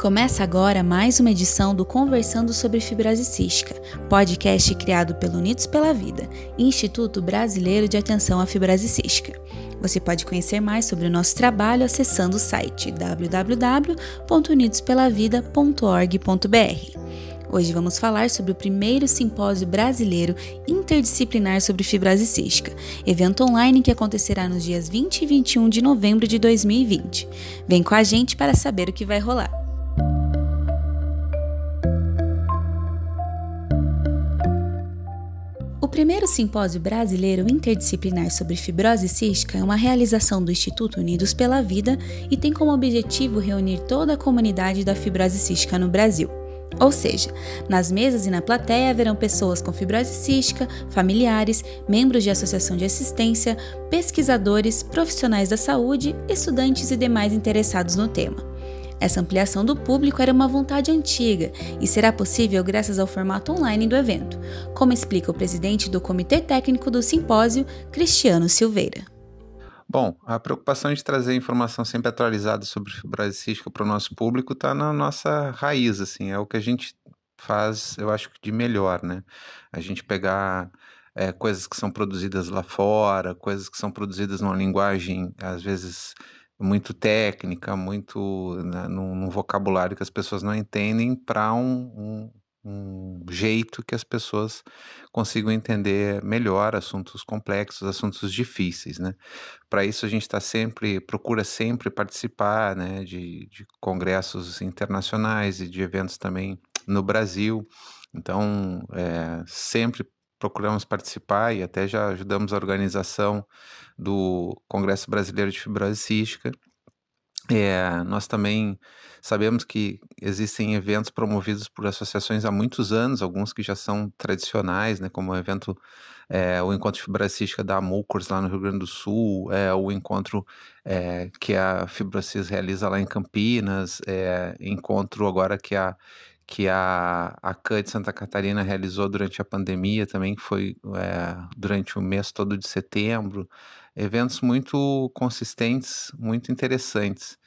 Começa agora mais uma edição do Conversando sobre Fibrose Cística, podcast criado pelo Unidos pela Vida, Instituto Brasileiro de Atenção à Fibrose Cística. Você pode conhecer mais sobre o nosso trabalho acessando o site www.unidospelavida.org.br. Hoje vamos falar sobre o primeiro simpósio brasileiro interdisciplinar sobre fibrose cística, evento online que acontecerá nos dias 20 e 21 de novembro de 2020. Vem com a gente para saber o que vai rolar. Primeiro simpósio brasileiro interdisciplinar sobre fibrose cística é uma realização do Instituto Unidos pela Vida e tem como objetivo reunir toda a comunidade da fibrose cística no Brasil. Ou seja, nas mesas e na plateia haverão pessoas com fibrose cística, familiares, membros de associação de assistência, pesquisadores, profissionais da saúde, estudantes e demais interessados no tema. Essa ampliação do público era uma vontade antiga e será possível graças ao formato online do evento, como explica o presidente do Comitê Técnico do Simpósio, Cristiano Silveira. Bom, a preocupação de trazer informação sempre atualizada sobre fibrose cística para o nosso público está na nossa raiz, assim, é o que a gente faz, eu acho, de melhor, né? A gente pegar é, coisas que são produzidas lá fora, coisas que são produzidas numa linguagem, às vezes, muito técnica, muito né, num, num, vocabulário que as pessoas não entendem, para um, um, um, jeito que as pessoas consigam entender melhor assuntos complexos, assuntos difíceis, né? Para isso a gente está sempre, procura sempre participar, né, de, de congressos internacionais e de eventos também no Brasil. Então, é, sempre procuramos participar e até já ajudamos a organização do Congresso Brasileiro de Fibrose Cística. É, nós também sabemos que existem eventos promovidos por associações há muitos anos, alguns que já são tradicionais, né, como o evento, é, o Encontro Fibrocística da Amucors lá no Rio Grande do Sul, é, o encontro é, que a Fibrocis realiza lá em Campinas, é, encontro agora que a que a, a CAN de Santa Catarina realizou durante a pandemia também, que foi é, durante o mês todo de setembro. Eventos muito consistentes, muito interessantes.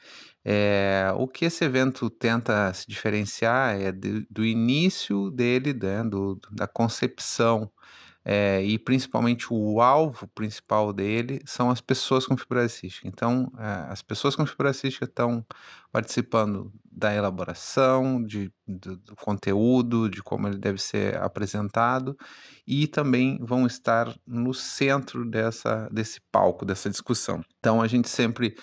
É, o que esse evento tenta se diferenciar é de, do início dele, né, do, da concepção é, e principalmente o alvo principal dele são as pessoas com fibrose cística. Então, é, as pessoas com fibrose cística estão participando da elaboração, de, do, do, conteúdo, de como ele deve ser apresentado, e também vão estar no centro dessa, desse palco, dessa discussão. Então, a gente sempre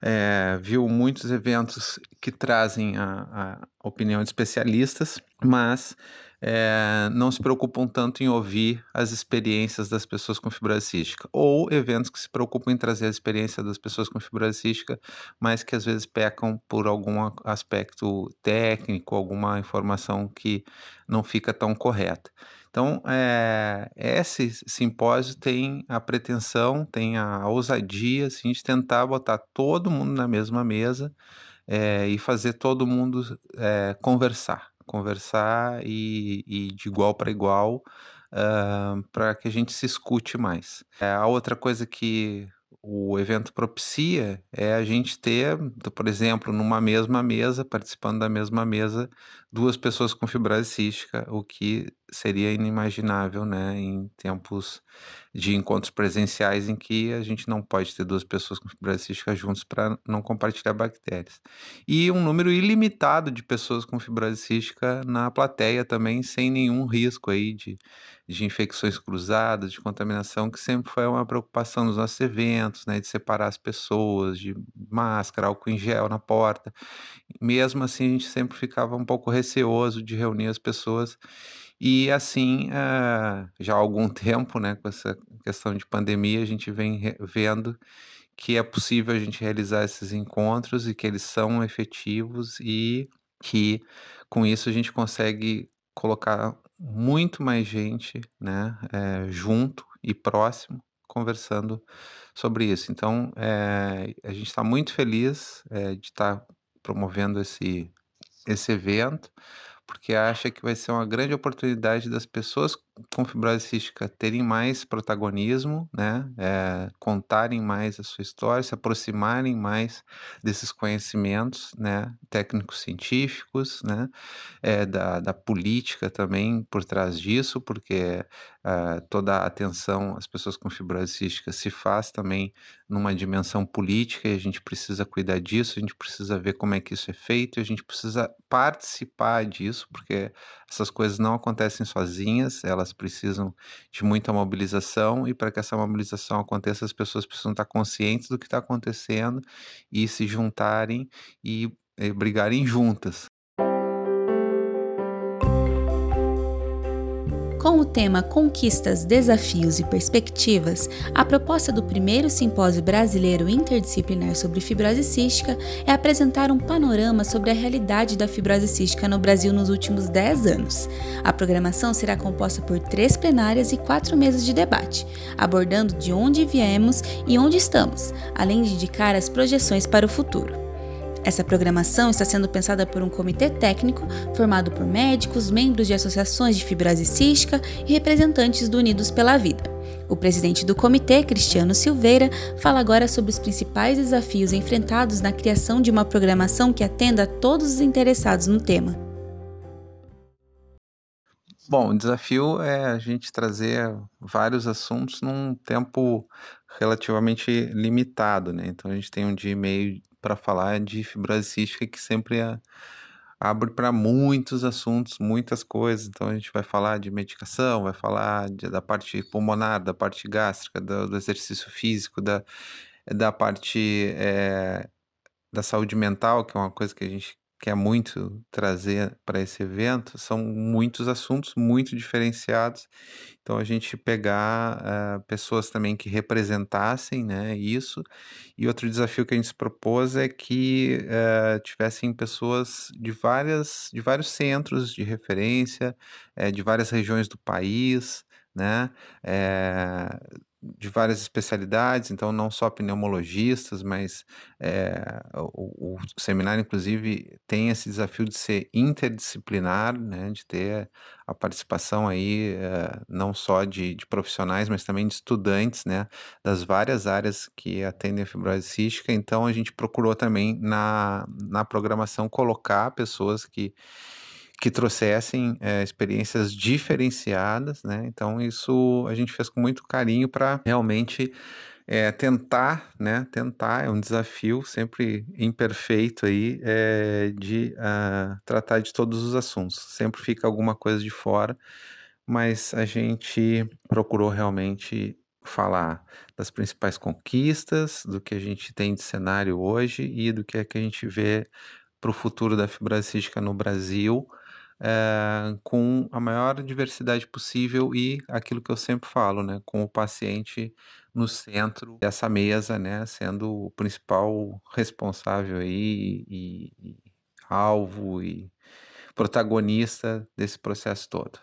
é, viu muitos eventos que trazem a, a opinião de especialistas, mas é, não se preocupam tanto em ouvir as experiências das pessoas com fibrose cística, ou eventos que se preocupam em trazer a experiência das pessoas com fibrose cística, mas que às vezes pecam por algum aspecto técnico, alguma informação que não fica tão correta. Então, é, esse simpósio tem a pretensão, tem a ousadia assim, de tentar botar todo mundo na mesma mesa é, e fazer todo mundo é, conversar conversar e, e de igual para igual uh, para que a gente se escute mais. É, a outra coisa que o evento propicia é a gente ter, por exemplo, numa mesma mesa, participando da mesma mesa, duas pessoas com fibrose cística, o que seria inimaginável, né, em tempos de encontros presenciais em que a gente não pode ter duas pessoas com fibrose cística juntos para não compartilhar bactérias. E um número ilimitado de pessoas com fibrose cística na plateia também, sem nenhum risco aí de, de infecções cruzadas, de contaminação, que sempre foi uma preocupação nos nossos eventos, né, de separar as pessoas, de máscara, álcool em gel na porta. Mesmo assim, a gente sempre ficava um pouco receoso de reunir as pessoas e assim, uh, já há algum tempo, né, com essa questão de pandemia, a gente vem vendo que é possível a gente realizar esses encontros e que eles são efetivos e que com isso a gente consegue colocar muito mais gente, né, é, junto e próximo, conversando sobre isso. Então, é, a gente está muito feliz é, de estar tá promovendo esse, esse evento porque acha que vai ser uma grande oportunidade das pessoas com fibrose cística terem mais protagonismo, né, eh, contarem mais a sua história, se aproximarem mais desses conhecimentos, né, técnicos científicos, né, eh, da da política também por trás disso, porque, ah, toda a atenção às pessoas com fibrose cística se faz também numa dimensão política e a gente precisa cuidar disso, a gente precisa ver como é que isso é feito, a gente precisa participar disso, porque essas coisas não acontecem sozinhas, elas precisam de muita mobilização e para que essa mobilização aconteça, as pessoas precisam estar conscientes do que está acontecendo e se juntarem e, e brigarem juntas. Com o tema Conquistas, Desafios e Perspectivas, a proposta do primeiro Simpósio Brasileiro Interdisciplinar sobre Fibrose Cística é apresentar um panorama sobre a realidade da fibrose cística no Brasil nos últimos 10 anos. A programação será composta por três plenárias e quatro mesas de debate, abordando de onde viemos e onde estamos, além de indicar as projeções para o futuro. Essa programação está sendo pensada por um comitê técnico formado por médicos, membros de associações de fibrose cística e representantes do Unidos pela Vida. O presidente do comitê, Cristiano Silveira, fala agora sobre os principais desafios enfrentados na criação de uma programação que atenda a todos os interessados no tema. Bom, o desafio é a gente trazer vários assuntos num tempo relativamente limitado, né? Então a gente tem um dia e meio para falar de fibrose cística que sempre é, abre para muitos assuntos, muitas coisas. Então a gente vai falar de medicação, vai falar de, da parte pulmonar, da parte gástrica, do, do exercício físico, da, da parte é, da saúde mental, que é uma coisa que a gente quer muito trazer para esse evento, são muitos assuntos muito diferenciados. Então, a gente pegar uh, pessoas também que representassem né, isso. E outro desafio que a gente se propôs é que uh, tivessem pessoas de, várias, de vários centros de referência, uh, de várias regiões do país, né? De várias especialidades, então não só pneumologistas, mas é, o, o, seminário, inclusive, tem esse desafio de ser interdisciplinar, né, de ter a participação aí é, não só de, de, profissionais, mas também de estudantes, né, das várias áreas que atendem a fibrose cística. Então, a gente procurou também na, na programação colocar pessoas que que trouxessem é, experiências diferenciadas, né? Então isso a gente fez com muito carinho para realmente é, tentar, né? Tentar é um desafio sempre imperfeito aí é, de uh, tratar de todos os assuntos. Sempre fica alguma coisa de fora, mas a gente procurou realmente falar das principais conquistas, do que a gente tem de cenário hoje e do que é que a gente vê para o futuro da fibrose cística no Brasil eh, com a maior diversidade possível e aquilo que eu sempre falo, né, com o paciente no centro dessa mesa, né, sendo o principal responsável aí e, e alvo e protagonista desse processo todo.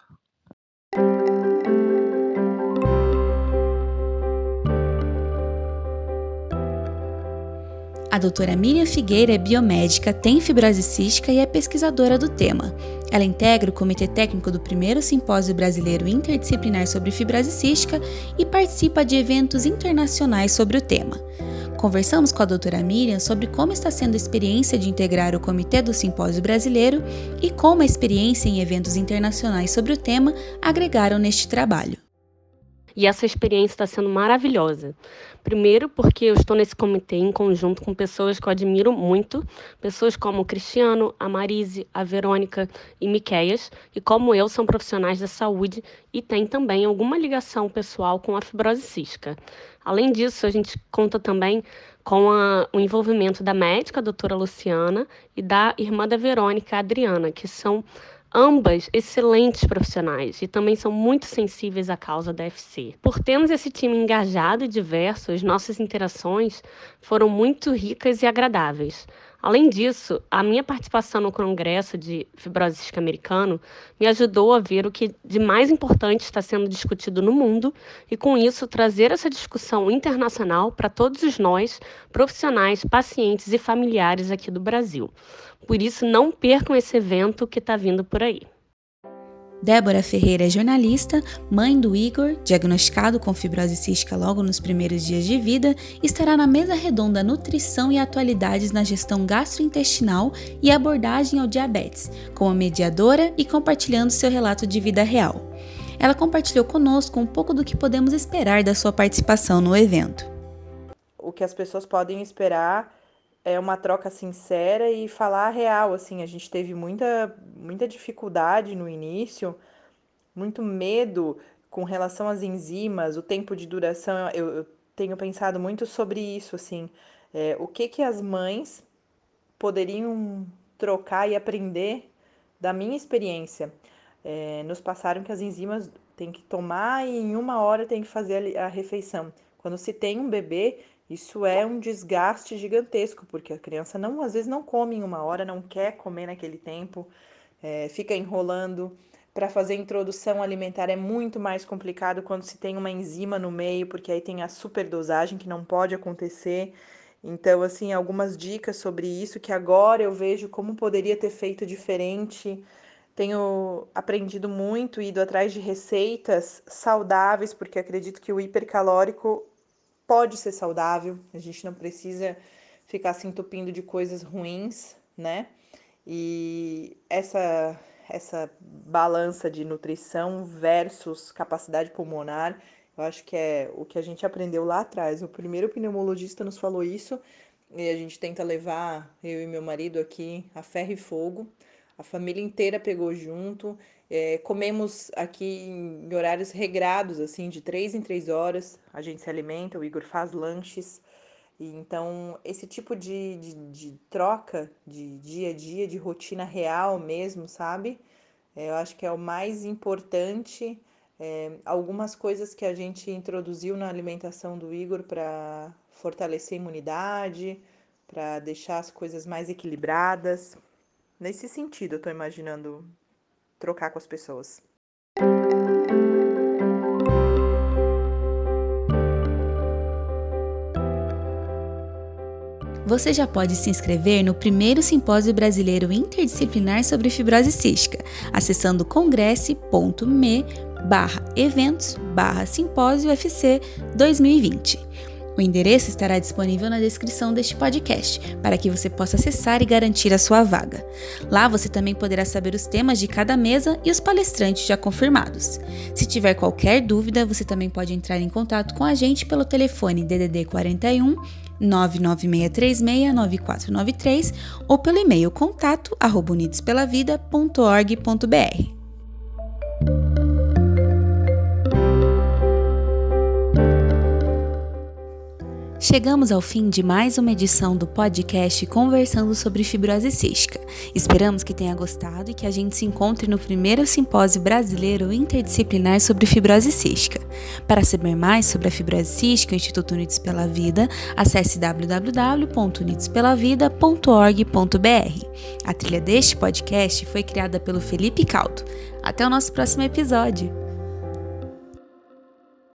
A doutora Miriam Figueira é biomédica, tem fibrose cística e é pesquisadora do tema. Ela integra o Comitê Técnico do primeiro Simpósio Brasileiro Interdisciplinar sobre Fibrose Cística e participa de eventos internacionais sobre o tema. Conversamos com a doutora Miriam sobre como está sendo a experiência de integrar o Comitê do Simpósio Brasileiro e como a experiência em eventos internacionais sobre o tema agregaram neste trabalho. E essa experiência está sendo maravilhosa. Primeiro, porque eu estou nesse comitê em conjunto com pessoas que eu admiro muito, pessoas como o Cristiano, a Marise, a Verônica e Miqueias, e como eu são profissionais da saúde e têm também alguma ligação pessoal com a fibrose cística. Além disso, a gente conta também com a, o envolvimento da médica, a doutora Luciana, e da irmã da Verônica, a Adriana, que são ambas excelentes profissionais e também são muito sensíveis à causa da FC. Por termos esse time engajado e diverso, as nossas interações foram muito ricas e agradáveis. Além disso, a minha participação no Congresso de Fibrose Cística Americano me ajudou a ver o que de mais importante está sendo discutido no mundo e, com isso, trazer essa discussão internacional para todos nós, profissionais, pacientes e familiares aqui do Brasil. Por isso, não percam esse evento que está vindo por aí. Débora Ferreira é jornalista, mãe do Igor, diagnosticado com fibrose cística logo nos primeiros dias de vida, estará na mesa redonda Nutrição e Atualidades na Gestão Gastrointestinal e Abordagem ao Diabetes, como mediadora e compartilhando seu relato de vida real. Ela compartilhou conosco um pouco do que podemos esperar da sua participação no evento. O que as pessoas podem esperar é uma troca sincera e falar a real, assim, a gente teve muita muita dificuldade no início, muito medo com relação às enzimas, o tempo de duração, eu, eu tenho pensado muito sobre isso, assim, é, o que que as mães poderiam trocar e aprender da minha experiência. É, nos passaram que as enzimas tem que tomar e em uma hora tem que fazer a refeição. Quando se tem um bebê, isso é um desgaste gigantesco, porque a criança não, às vezes não come em uma hora, não quer comer naquele tempo, é, fica enrolando. Para fazer introdução alimentar é muito mais complicado quando se tem uma enzima no meio, porque aí tem a superdosagem que não pode acontecer. Então, assim, algumas dicas sobre isso que agora eu vejo como poderia ter feito diferente. Tenho aprendido muito, ido atrás de receitas saudáveis, porque acredito que o hipercalórico pode ser saudável, a gente não precisa ficar se entupindo de coisas ruins, né? E essa essa balança de nutrição versus capacidade pulmonar, eu acho que é o que a gente aprendeu lá atrás. O primeiro pneumologista nos falou isso e a gente tenta levar eu e meu marido aqui a ferro e fogo. A família inteira pegou junto é, comemos aqui em horários regrados, assim, de três em três horas. A gente se alimenta, o Igor faz lanches. E, então, esse tipo de, de, de, troca de dia a dia, de rotina real mesmo, sabe? É, eu acho que é o mais importante. É, algumas coisas que a gente introduziu na alimentação do Igor para fortalecer a imunidade, para deixar as coisas mais equilibradas. Nesse sentido, eu estou imaginando trocar com as pessoas. Você já pode se inscrever no primeiro simpósio brasileiro interdisciplinar sobre fibrose cística, acessando congresse.me barra eventos barra simpósio FC 2020. O endereço estará disponível na descrição deste podcast, para que você possa acessar e garantir a sua vaga. Lá você também poderá saber os temas de cada mesa e os palestrantes já confirmados. Se tiver qualquer dúvida, você também pode entrar em contato com a gente pelo telefone DDD 41 996369493 ou pelo e-mail contato Chegamos ao fim de mais uma edição do podcast conversando sobre fibrose cística. Esperamos que tenha gostado e que a gente se encontre no primeiro simpósio brasileiro interdisciplinar sobre fibrose cística. Para saber mais sobre a fibrose cística, o Instituto Unidos pela Vida, acesse www.unidospelavida.org.br. A trilha deste podcast foi criada pelo Felipe Caldo. Até o nosso próximo episódio.